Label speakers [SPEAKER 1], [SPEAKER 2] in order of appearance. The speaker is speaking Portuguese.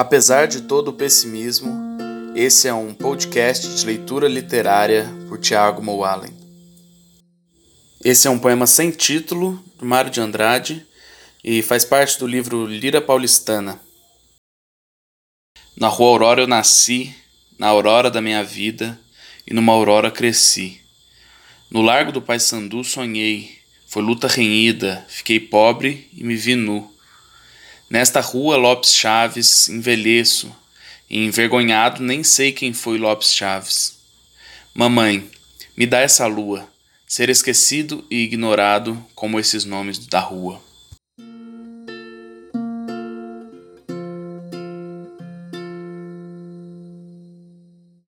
[SPEAKER 1] Apesar de todo o pessimismo, esse é um podcast de leitura literária por Tiago Moalen. Esse é um poema sem título, do Mário de Andrade, e faz parte do livro Lira Paulistana. Na Rua Aurora eu nasci, na aurora da minha vida, e numa aurora cresci. No largo do Pai Sandu sonhei, foi luta renhida, fiquei pobre e me vi nu. Nesta rua Lopes Chaves envelheço, e envergonhado nem sei quem foi Lopes Chaves. Mamãe, me dá essa lua, ser esquecido e ignorado como esses nomes da rua.